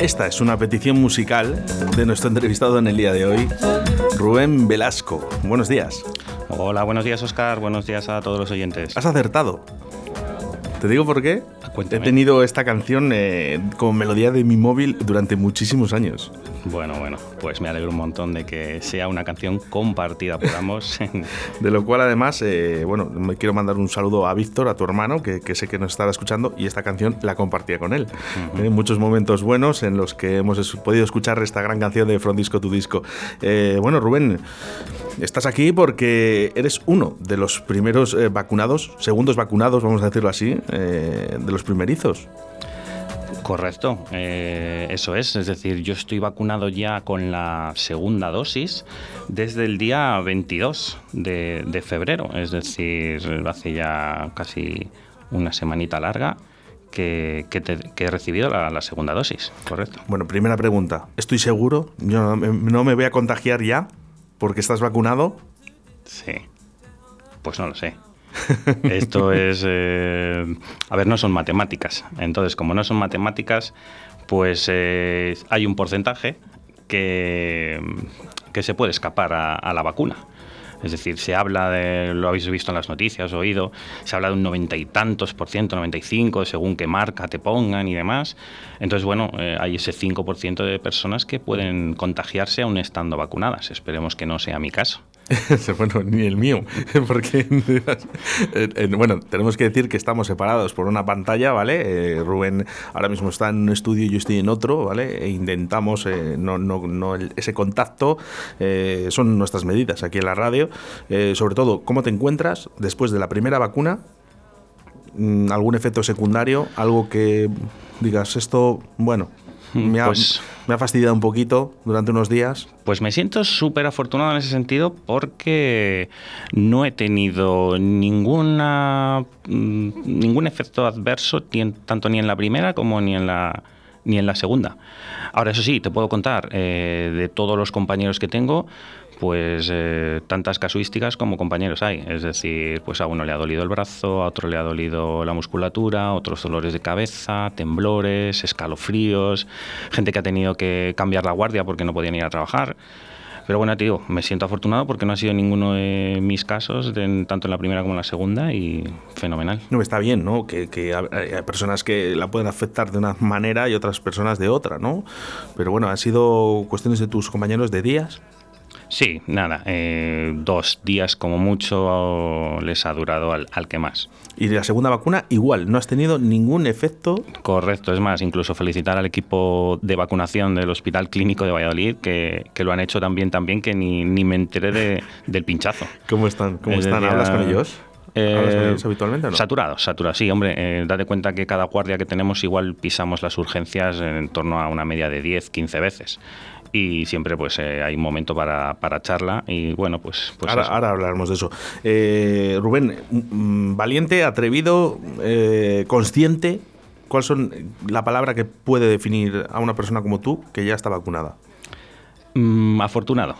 esta es una petición musical de nuestro entrevistado en el día de hoy, Rubén Velasco. Buenos días. Hola, buenos días Oscar, buenos días a todos los oyentes. Has acertado. Te digo por qué. He tenido esta canción eh, como melodía de mi móvil durante muchísimos años. Bueno, bueno, pues me alegro un montón de que sea una canción compartida por ambos. de lo cual además, eh, bueno, me quiero mandar un saludo a Víctor, a tu hermano, que, sé que nos estará escuchando y esta canción la compartía con él. Muchos momentos buenos en los que hemos podido escuchar esta gran canción de From Disco to Disco. Eh, bueno, Rubén, estás aquí porque eres uno de los primeros vacunados, segundos vacunados, vamos a decirlo así, de los primerizos. Correcto, eh, eso es. Es decir, yo estoy vacunado ya con la segunda dosis desde el día 22 de, febrero. Es decir, hace ya casi una semanita larga. Que, he recibido la, segunda dosis, correcto. Bueno, primera pregunta. ¿Estoy seguro? ¿Yo no me voy a contagiar ya porque estás vacunado? Sí. Pues no lo sé. Esto es, eh, a ver, no son matemáticas. Entonces, como no son matemáticas, pues eh, hay un porcentaje que, que se puede escapar a, la vacuna. Es decir, se habla de, lo habéis visto en las noticias, oído, se habla de un noventa y tantos por ciento, 95, según qué marca te pongan y demás. Entonces, bueno, eh, hay ese 5% de personas que pueden contagiarse aún estando vacunadas. Esperemos que no sea mi caso. bueno, ni el mío, porque bueno, tenemos que decir que estamos separados por una pantalla, ¿vale? Eh, Rubén ahora mismo está en un estudio y yo estoy en otro, ¿vale? E intentamos eh, no, no, no ese contacto, eh, son nuestras medidas aquí en la radio. sobre todo, ¿cómo te encuentras después de la primera vacuna? Mm, ¿Algún efecto secundario? ¿Algo que digas esto, bueno, me ha, pues, me ha fastidiado un poquito durante unos días. Pues me siento súper afortunado en ese sentido porque no he tenido ninguna, mm, ningún efecto adverso, tanto ni en la primera como ni en la, ni en la segunda. Ahora, eso sí, te puedo contar eh, de todos los compañeros que tengo, pues eh, tantas casuísticas como compañeros hay. Es decir, pues a uno le ha dolido el brazo, a otro le ha dolido la musculatura, otros dolores de cabeza, temblores, escalofríos, gente que ha tenido que cambiar la guardia porque no podían ir a trabajar. Pero bueno, te digo, me siento afortunado porque no ha sido ninguno de mis casos, tanto en la primera como en la segunda, y fenomenal. No, está bien, ¿no? Que, hay personas que la pueden afectar de una manera y otras personas de otra, ¿no? Pero bueno, han sido cuestiones de tus compañeros de días. Sí, nada, eh, dos días como mucho les ha durado al, que más. Y de la segunda vacuna igual, no has tenido ningún efecto. Correcto, es más, incluso felicitar al equipo de vacunación del Hospital Clínico de Valladolid, que, lo han hecho también, también que ni, ni me enteré del pinchazo. ¿Cómo están? ¿Cómo están? ¿Hablas con ellos? ¿Hablas con ellos habitualmente o no? Saturados, saturados, sí, hombre, eh, date cuenta que cada guardia que tenemos igual pisamos las urgencias en torno a una media de 10, 15 veces y siempre pues eh, hay un momento para, para, charla y bueno, pues... pues ahora, ahora, hablaremos de eso. Eh, Rubén, mm, valiente, atrevido, eh, consciente, ¿cuál son la palabra que puede definir a una persona como tú que ya está vacunada? Mm, afortunado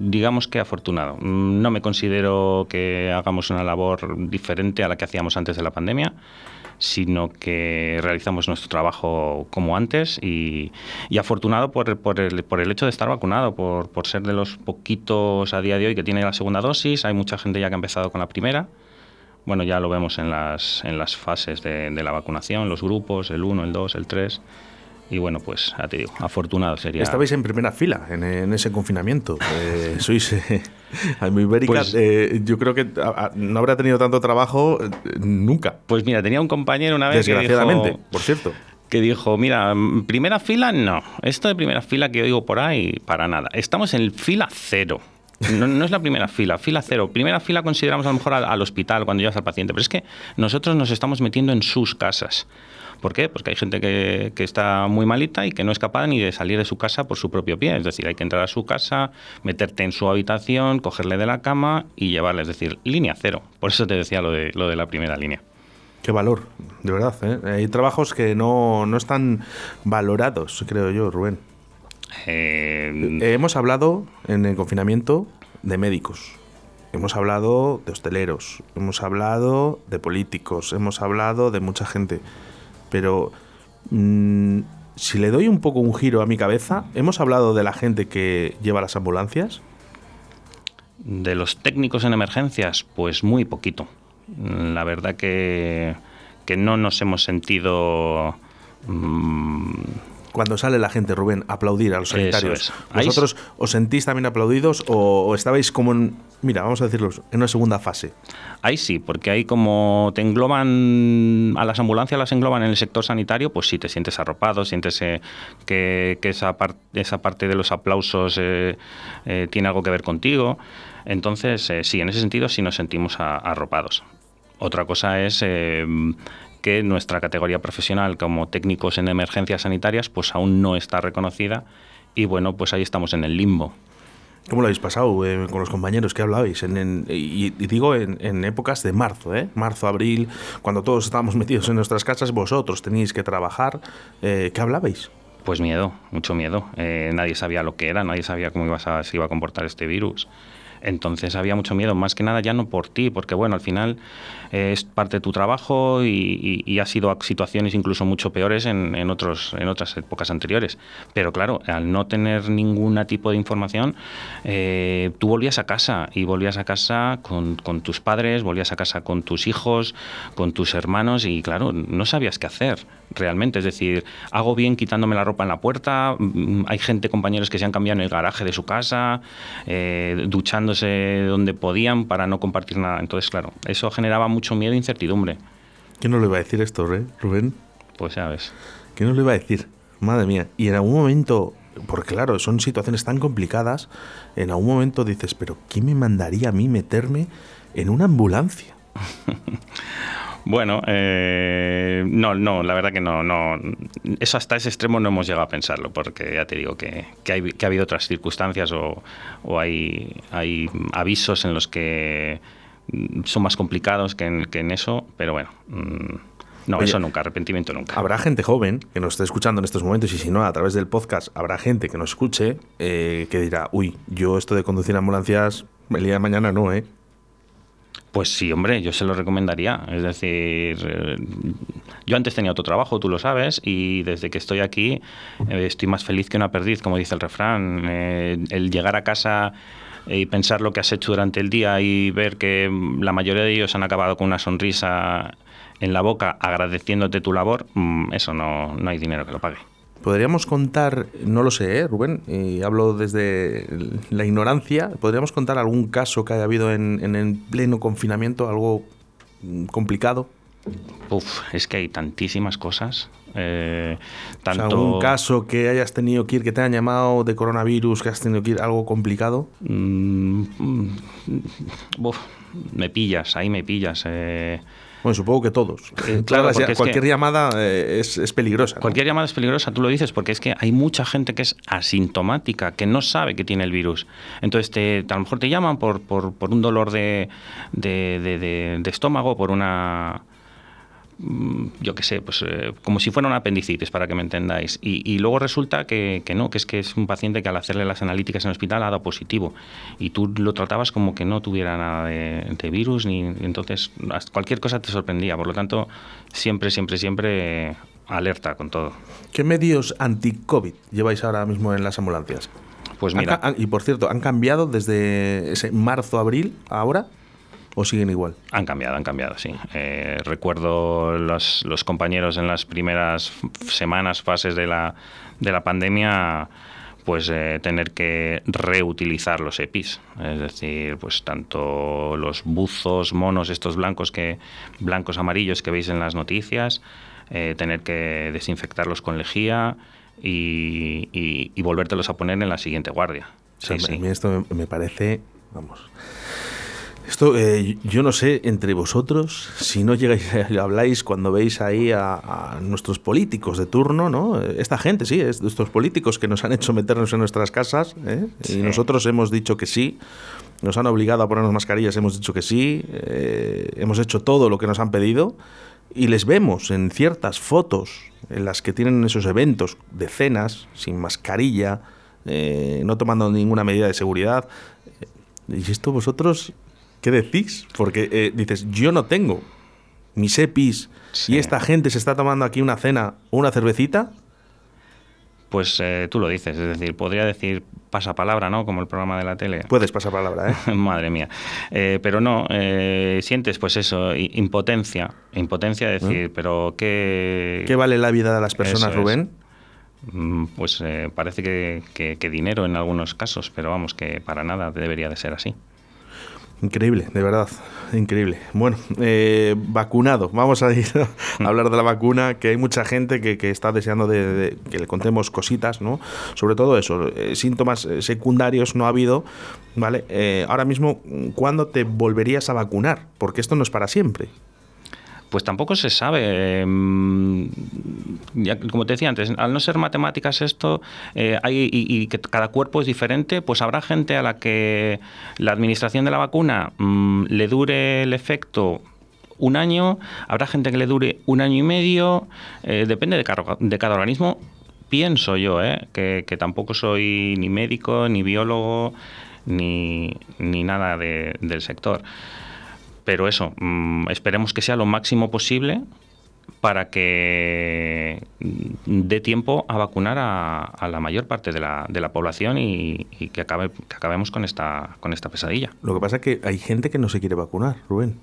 digamos que afortunado. Mm, no me considero que hagamos una labor diferente a la que hacíamos antes de la pandemia sino que realizamos nuestro trabajo como antes y, afortunado por, el, por, el, hecho de estar vacunado, por, por, ser de los poquitos a día de hoy que tiene la segunda dosis. Hay mucha gente ya que ha empezado con la primera. Bueno, ya lo vemos en las, en las fases de, de la vacunación, los grupos, el 1, el 2, el 3 y bueno, pues ya te digo, afortunado sería. Estabais en primera fila en, ese confinamiento. Eh, sois eh, ibérica. Pues eh, yo creo que no habrá tenido tanto trabajo eh, nunca. Pues mira, tenía un compañero una vez. Desgraciadamente, por cierto. Que dijo, mira, primera fila no. Esto de primera fila que oigo por ahí, para nada. Estamos en fila cero. No, es la primera fila, fila cero. Primera fila consideramos a lo mejor al, hospital cuando llevas al paciente, pero es que nosotros nos estamos metiendo en sus casas. ¿Por qué? Porque hay gente que, que, está muy malita y que no es capaz ni de salir de su casa por su propio pie. Es decir, hay que entrar a su casa, meterte en su habitación, cogerle de la cama y llevarle. Es decir, línea cero. Por eso te decía lo de, lo de la primera línea. Qué valor, de verdad. ¿eh? Hay trabajos que no, no están valorados, creo yo, Rubén. Eh, hemos hablado en el confinamiento de médicos, hemos hablado de hosteleros, hemos hablado de políticos, hemos hablado de mucha gente, pero mm, si le doy un poco un giro a mi cabeza, hemos hablado de la gente que lleva las ambulancias. De los técnicos en emergencias, pues muy poquito. La verdad que, que no nos hemos sentido... mm, Cuando sale la gente, Rubén, aplaudir a los sanitarios. es. ¿Vosotros os sentís también aplaudidos o, o estabais como en, mira, vamos a decirlo, en una segunda fase? Ahí sí, porque ahí como te engloban, a las ambulancias las engloban en el sector sanitario, pues sí, te sientes arropado, sientes eh, que, que esa, par- esa parte de los aplausos eh, eh, tiene algo que ver contigo. Entonces, sí, en ese sentido sí nos sentimos a- arropados. Otra cosa es eh, que nuestra categoría profesional como técnicos en emergencias sanitarias pues aún no está reconocida y bueno, pues ahí estamos en el limbo. ¿Cómo lo habéis pasado eh, con los compañeros que hablabais? En, en- y, y digo en, en épocas de marzo, ¿eh? Marzo, abril, cuando todos estábamos metidos en nuestras casas, vosotros teníais que trabajar. eh, ¿Qué hablabais? Pues miedo, mucho miedo. Eh, nadie sabía lo que era, nadie sabía cómo iba a, se iba a comportar este virus. Entonces había mucho miedo, más que nada ya no por ti, porque bueno, al final eh, es parte de tu trabajo y, y- ha sido situaciones incluso mucho peores en, otros, en otras épocas anteriores. Pero claro, al no tener ningún tipo de información, eh, tú volvías a casa y volvías a casa con tus padres, volvías a casa con tus hijos, con tus hermanos y claro, no sabías qué hacer realmente. Es decir, hago bien quitándome la ropa en la puerta, mm, hay gente, compañeros que se han cambiado en el garaje de su casa, eh, duchándose donde podían para no compartir nada. Entonces, claro, eso generaba mucho miedo e incertidumbre. ¿Quién nos lo iba a decir esto, Re- Rubén? Pues ya ves. ¿Quién nos lo iba a decir? Madre mía. Y en algún momento, porque claro, son situaciones tan complicadas, en algún momento dices, pero ¿quién me mandaría a mí meterme en una ambulancia? Bueno, eh, no, no, la verdad que no, no. Eso hasta ese extremo no hemos llegado a pensarlo, porque ya te digo que, que, hay, que ha habido otras circunstancias o, o hay, hay avisos en los que mm, son más complicados que en, que en eso, pero bueno. mm, no, Oye, eso nunca, arrepentimiento nunca. Habrá gente joven que nos esté escuchando en estos momentos y si no, a través del podcast, habrá gente que nos escuche eh, que dirá, uy, yo esto de conducir ambulancias, el día de mañana no, ¿eh? Pues sí, hombre, yo se lo recomendaría. Es decir, eh, yo antes tenía otro trabajo, tú lo sabes, y desde que estoy aquí eh, estoy más feliz que una perdiz, como dice el refrán. Eh, el llegar a casa y pensar lo que has hecho durante el día y ver que la mayoría de ellos han acabado con una sonrisa en la boca agradeciéndote tu labor, mm, eso no, no hay dinero que lo pague. Podríamos contar, no lo sé, ¿eh, Rubén, y hablo desde la ignorancia, podríamos contar algún caso que haya habido en, en el pleno confinamiento, algo complicado. Uf, es que hay tantísimas cosas. eh, O tanto... sea, algún caso que hayas tenido que ir, que te hayan llamado de coronavirus, que has tenido que ir, algo complicado. Mm, mm, uf, me pillas, ahí me pillas. eh. Bueno, supongo que todos. Eh, claro, cualquier llamada eh, es, es peligrosa. ¿no? Cualquier llamada es peligrosa, tú lo dices, porque es que hay mucha gente que es asintomática, que no sabe que tiene el virus. Entonces, te, a lo mejor te llaman por, por, por un dolor de, de, de- de- de estómago, por una yo qué sé, pues eh, como si fuera una apendicitis, para que me entendáis. Y, y luego resulta que, que no, que es que es un paciente que al hacerle las analíticas en el hospital ha dado positivo. Y tú lo tratabas como que no tuviera nada de, de virus, ni entonces cualquier cosa te sorprendía. Por lo tanto, siempre, siempre, siempre eh, alerta con todo. ¿Qué medios anti-COVID lleváis ahora mismo en las ambulancias? Pues mira, han- y por cierto, ¿han cambiado desde ese marzo-abril a ahora o siguen igual? Han cambiado, han cambiado, sí. Eh, recuerdo los, los compañeros en las primeras semanas, fases de la, de la pandemia, pues eh, tener que reutilizar los EPIs. Es decir, pues tanto los buzos, monos, estos blancos que blancos amarillos que veis en las noticias, eh, tener que desinfectarlos con lejía y, y, y volvértelos a poner en la siguiente guardia. O sea, Sí, a sí. mí esto me, me parece, vamos. Esto, eh, yo no sé, entre vosotros, si no llegáis, habláis cuando veis ahí a, a nuestros políticos de turno, ¿no? Esta gente, sí, es de estos políticos que nos han hecho meternos en nuestras casas, ¿eh? Sí. y nosotros hemos dicho que sí, nos han obligado a ponernos mascarillas, hemos dicho que sí, eh, hemos hecho todo lo que nos han pedido, y les vemos en ciertas fotos en las que tienen esos eventos de cenas, sin mascarilla, no tomando ninguna medida de seguridad. ¿Y esto vosotros qué decís? Porque eh, dices, yo no tengo mis EPIs Sí. y esta gente se está tomando aquí una cena o una cervecita. Pues eh, tú lo dices, es decir, podría decir pasapalabra, ¿no? Como el programa de la tele. Puedes pasar palabra, ¿eh? Madre mía. Eh, pero no, eh, sientes pues eso, impotencia. Impotencia de decir, pero ¿qué... ¿Qué vale la vida de las personas, Rubén? Mm, pues parece que, que dinero en algunos casos, pero vamos, que para nada debería de ser así. Increíble, de verdad, increíble. Bueno, eh, vacunado, vamos a ir a hablar de la vacuna, que hay mucha gente que, está deseando de, que le contemos cositas, ¿no? Sobre todo eso, eh, síntomas eh, secundarios no ha habido, ¿vale? ahora mismo, ¿cuándo te volverías a vacunar? Porque esto no es para siempre. Pues tampoco se sabe. Em, como te decía antes, al no ser matemáticas esto, eh, hay, y, que cada cuerpo es diferente, pues habrá gente a la que la administración de la vacuna mm, le dure el efecto un año, habrá gente que le dure un año y medio, eh, depende de cada, organismo. Pienso yo, eh, que, tampoco soy ni médico, ni biólogo, ni, ni nada del sector pero eso, mm, esperemos que sea lo máximo posible para que dé tiempo a vacunar a, la mayor parte de la, de la población y, que, acabe, que acabemos con esta, con esta pesadilla. Lo que pasa es que hay gente que no se quiere vacunar, Rubén.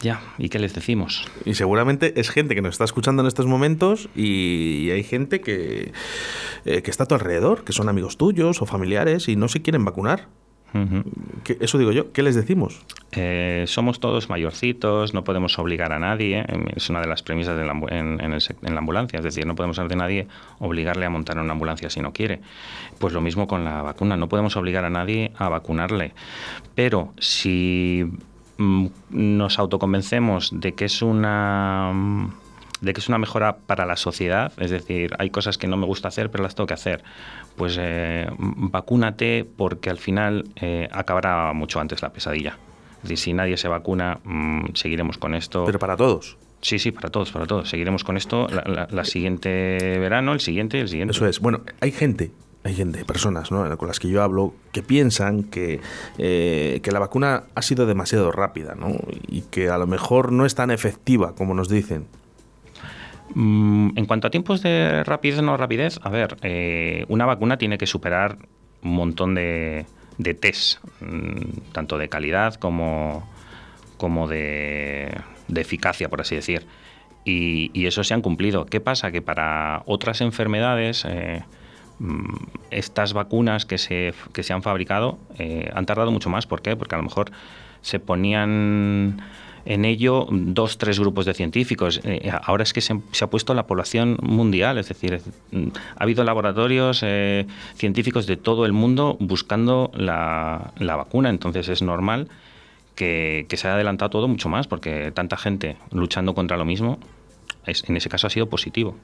Ya, ¿y qué les decimos? Y seguramente es gente que nos está escuchando en estos momentos y, hay gente que, eh, que está a tu alrededor, que son amigos tuyos o familiares y no se quieren vacunar eso digo yo, ¿qué les decimos? Eh, somos todos mayorcitos, no podemos obligar a nadie, em, es una de las premisas de la, en, la ambulancia, es decir, no podemos hacer de nadie obligarle a montar una ambulancia si no quiere. Pues lo mismo con la vacuna, no podemos obligar a nadie a vacunarle, pero si mm, nos autoconvencemos de que es una de que es una mejora para la sociedad, es decir, hay cosas que no me gusta hacer, pero las tengo que hacer. Pues eh, vacúnate porque al final eh, acabará mucho antes la pesadilla. Es decir, si nadie se vacuna, mm, seguiremos con esto. Pero para todos. Sí, sí, para todos, para todos. Seguiremos con esto la, siguiente verano, el siguiente, el siguiente. Eso es. Bueno, hay gente hay gente, personas ¿no? con las que yo hablo que piensan que, eh, que, la vacuna ha sido demasiado rápida ¿no? y que a lo mejor no es tan efectiva como nos dicen. Mm, en cuanto a tiempos de rapidez o no rapidez, a ver, eh, una vacuna tiene que superar un montón de, de test, mm, tanto de calidad como, como de, eficacia, por así decir. Y, y, eso se han cumplido. ¿Qué pasa? Que para otras enfermedades, eh, mm, estas vacunas que se, que se han fabricado eh, han tardado mucho más. ¿Por qué? Porque a lo mejor se ponían en ello dos, tres grupos de científicos. Eh, ahora es que se, ha puesto la población mundial, es decir, mm, ha habido laboratorios eh, científicos de todo el mundo buscando la, vacuna, entonces es normal que, se haya adelantado todo mucho más, porque tanta gente luchando contra lo mismo, es, en ese caso ha sido positivo.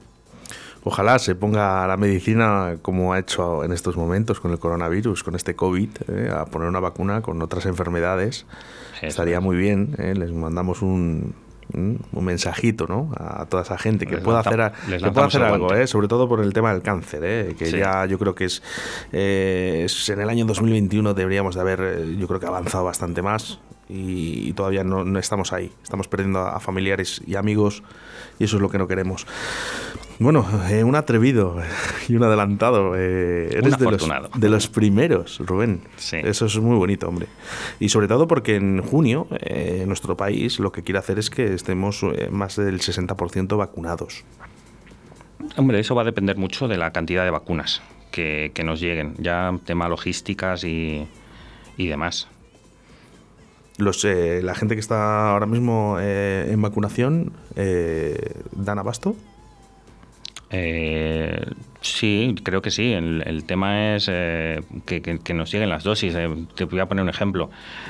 Ojalá se ponga la medicina como ha hecho en estos momentos con el coronavirus, con este COVID, eh, a poner una vacuna con otras enfermedades Estaría muy bien, ¿eh? les mandamos un, un mensajito ¿no? a toda esa gente que pueda hacer, que pueda hacer algo, ¿eh? sobre todo por el tema del cáncer, ¿eh? que ya yo creo que es, es, en el año 2021 deberíamos de haber, yo creo que avanzado bastante más y, todavía no, no, estamos ahí, estamos perdiendo a familiares y amigos y eso es lo que no queremos. Bueno, eh, un atrevido y un adelantado. Eh, eres de los, de los, primeros, Rubén. Eso es muy bonito, hombre. Y sobre todo porque en junio eh, nuestro país lo que quiere hacer es que estemos eh, más del 60% vacunados. Hombre, eso va a depender mucho de la cantidad de vacunas que, nos lleguen. Ya tema logísticas y, y demás. Los, la gente que está ahora mismo en vacunación, ¿dan abasto? Eh, sí, creo que sí. El, tema es eh, que, nos lleguen las dosis. Eh, te voy a poner un ejemplo.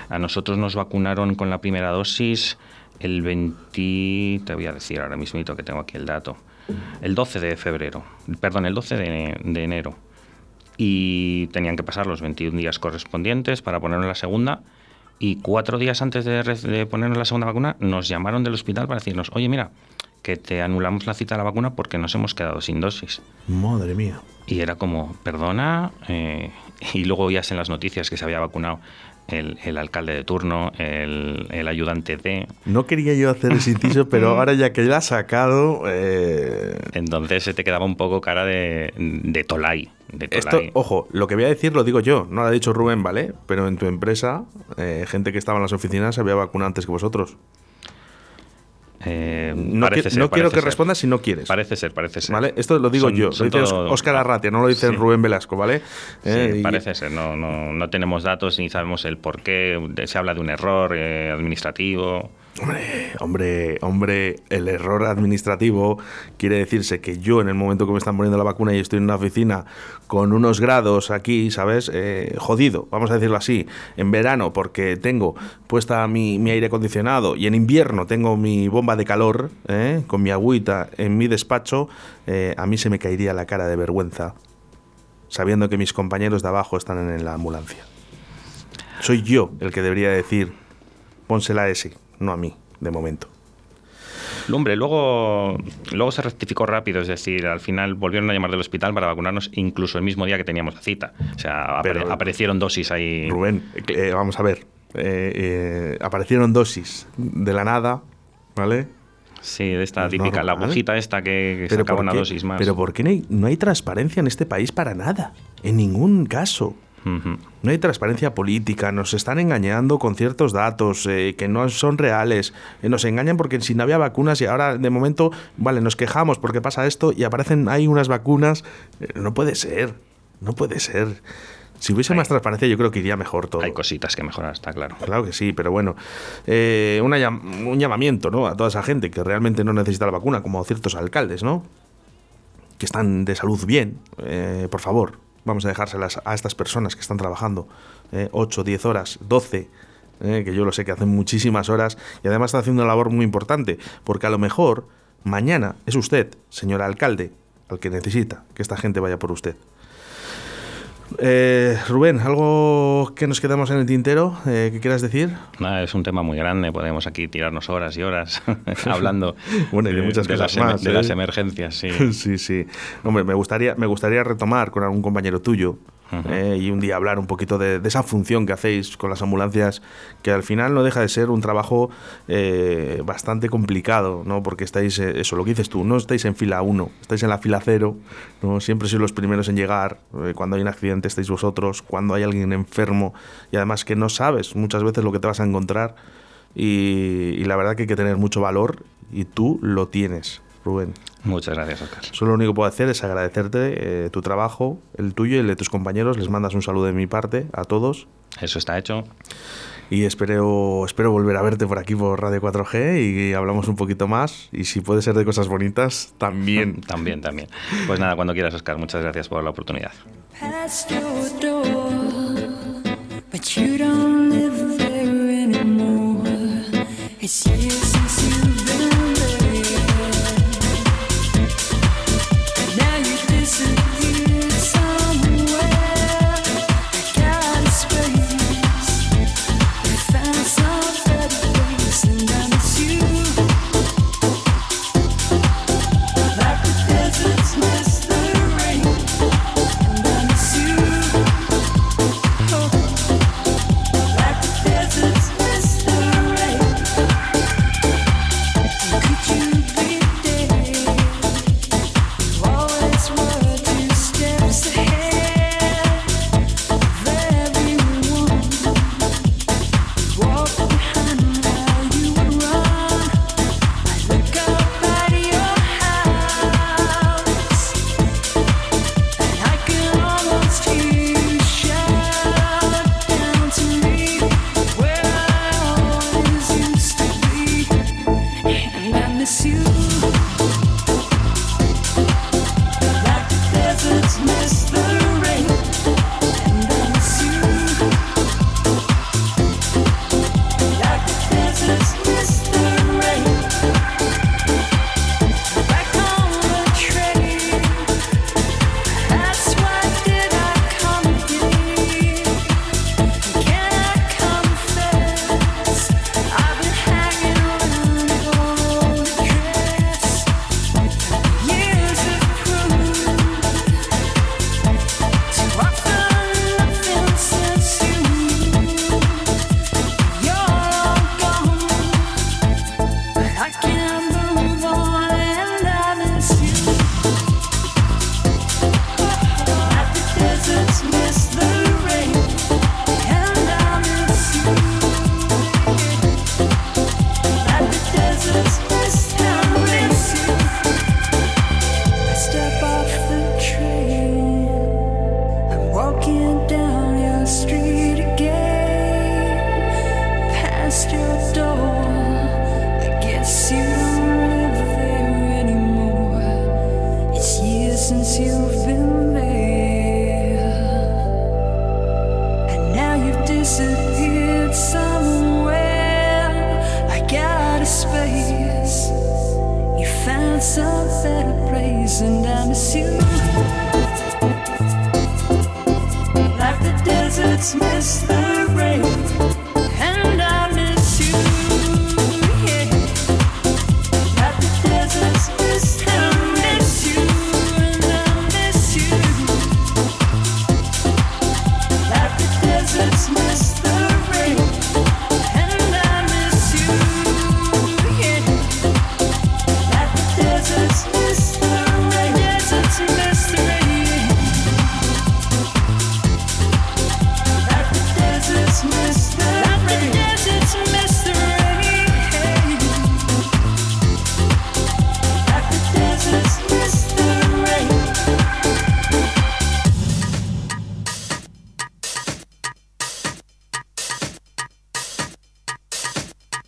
A nosotros nos vacunaron con la primera dosis el 20, te voy a decir ahora mismo que tengo aquí el dato, el 12 de febrero, perdón, el 12 de, enero. Y tenían que pasar los 21 días correspondientes para ponernos la segunda. Y cuatro días antes de, de ponernos la segunda vacuna, nos llamaron del hospital para decirnos, oye, mira, que te anulamos la cita a la vacuna porque nos hemos quedado sin dosis. Madre mía. Y era como, perdona, eh, y luego oías en las noticias que se había vacunado el, alcalde de turno, el, ayudante de... No quería yo hacer ese inciso, pero ahora ya que ya ha sacado... Eh, Entonces se te quedaba un poco cara de, de Tolai. Esto, ojo, lo que voy a decir lo digo yo, no lo ha dicho Rubén, ¿vale? Pero en tu empresa, eh, gente que estaba en las oficinas se había vacunado antes que vosotros. Eh, no, quiero que respondas si no quieres. Parece ser, parece ser. ¿Vale? Esto lo digo yo, lo dice Oscar Arratia, no lo dice Rubén Velasco, ¿vale? Eh, parece ser, no, no, no, tenemos datos ni sabemos el por qué, se habla de un error administrativo. Hombre, hombre, hombre, el error administrativo quiere decirse que yo en el momento que me están poniendo la vacuna y estoy en una oficina con unos grados aquí, ¿sabes? Eh, jodido, vamos a decirlo así, en verano porque tengo puesta mi, aire acondicionado y en invierno tengo mi bomba de calor ¿eh? con mi agüita en mi despacho, eh, a mí se me caería la cara de vergüenza sabiendo que mis compañeros de abajo están en la ambulancia. Soy yo el que debería decir, pónsela ese no a mí, de momento. Hombre, luego, luego se rectificó rápido, es decir, al final volvieron a llamar del hospital para vacunarnos incluso el mismo día que teníamos la cita. O sea, aparecieron dosis ahí. Rubén, eh, vamos a ver. Eh, eh, aparecieron dosis de la nada, ¿vale? Sí, de esta típica, la agujita esta que, que sacaba una dosis más. Pero ¿por qué no hay transparencia en este país para nada? En ningún caso. No hay transparencia política, nos están engañando con ciertos datos eh, que no son reales, eh, nos engañan porque si no había vacunas y ahora de momento, vale, nos quejamos porque pasa esto y aparecen hay unas vacunas, eh, no puede ser, no puede ser. Si hubiese más transparencia, yo creo que iría mejor todo. Hay cositas que mejorar, está claro. Claro que sí, pero bueno, un llamamiento ¿no? a toda esa gente que realmente no necesita la vacuna, como ciertos alcaldes, ¿no? Que están de salud bien, por favor, vamos a dejárselas a estas personas que están trabajando 8, eh, 10 horas, 12, eh, que yo lo sé que hacen muchísimas horas y además están haciendo una labor muy importante, porque a lo mejor mañana es usted, señor alcalde, al que necesita que esta gente vaya por usted. Eh, Rubén, ¿algo que nos quedamos en el tintero eh, que quieras decir? es un tema muy grande, podemos aquí tirarnos horas y horas hablando bueno, y de, muchas cosas más, de las ¿eh? emergencias. Sí, sí. sí. Hombre, me gustaría, me gustaría retomar con algún compañero tuyo eh, y un día hablar un poquito de, esa función que hacéis con las ambulancias, que al final no deja de ser un trabajo eh, bastante complicado, ¿no? Porque estáis, eh, eso, lo que dices tú, no estáis en fila 1, estáis en la fila 0, ¿no? Siempre sois los primeros en llegar, cuando hay un accidente estáis vosotros, cuando hay alguien enfermo y además que no sabes muchas veces lo que te vas a encontrar y, y la verdad que hay que tener mucho valor y tú lo tienes. Rubén. Muchas gracias, Oscar. Solo lo único que puedo hacer es agradecerte eh, tu trabajo, el tuyo y el de tus compañeros. Les mandas un saludo de mi parte a todos. Eso está hecho. Y espero, espero volver a verte por aquí por Radio 4G y hablamos un poquito más. Y si puede ser de cosas bonitas, también. también, también. Pues nada, cuando quieras, Oscar. Muchas gracias por la oportunidad. It's years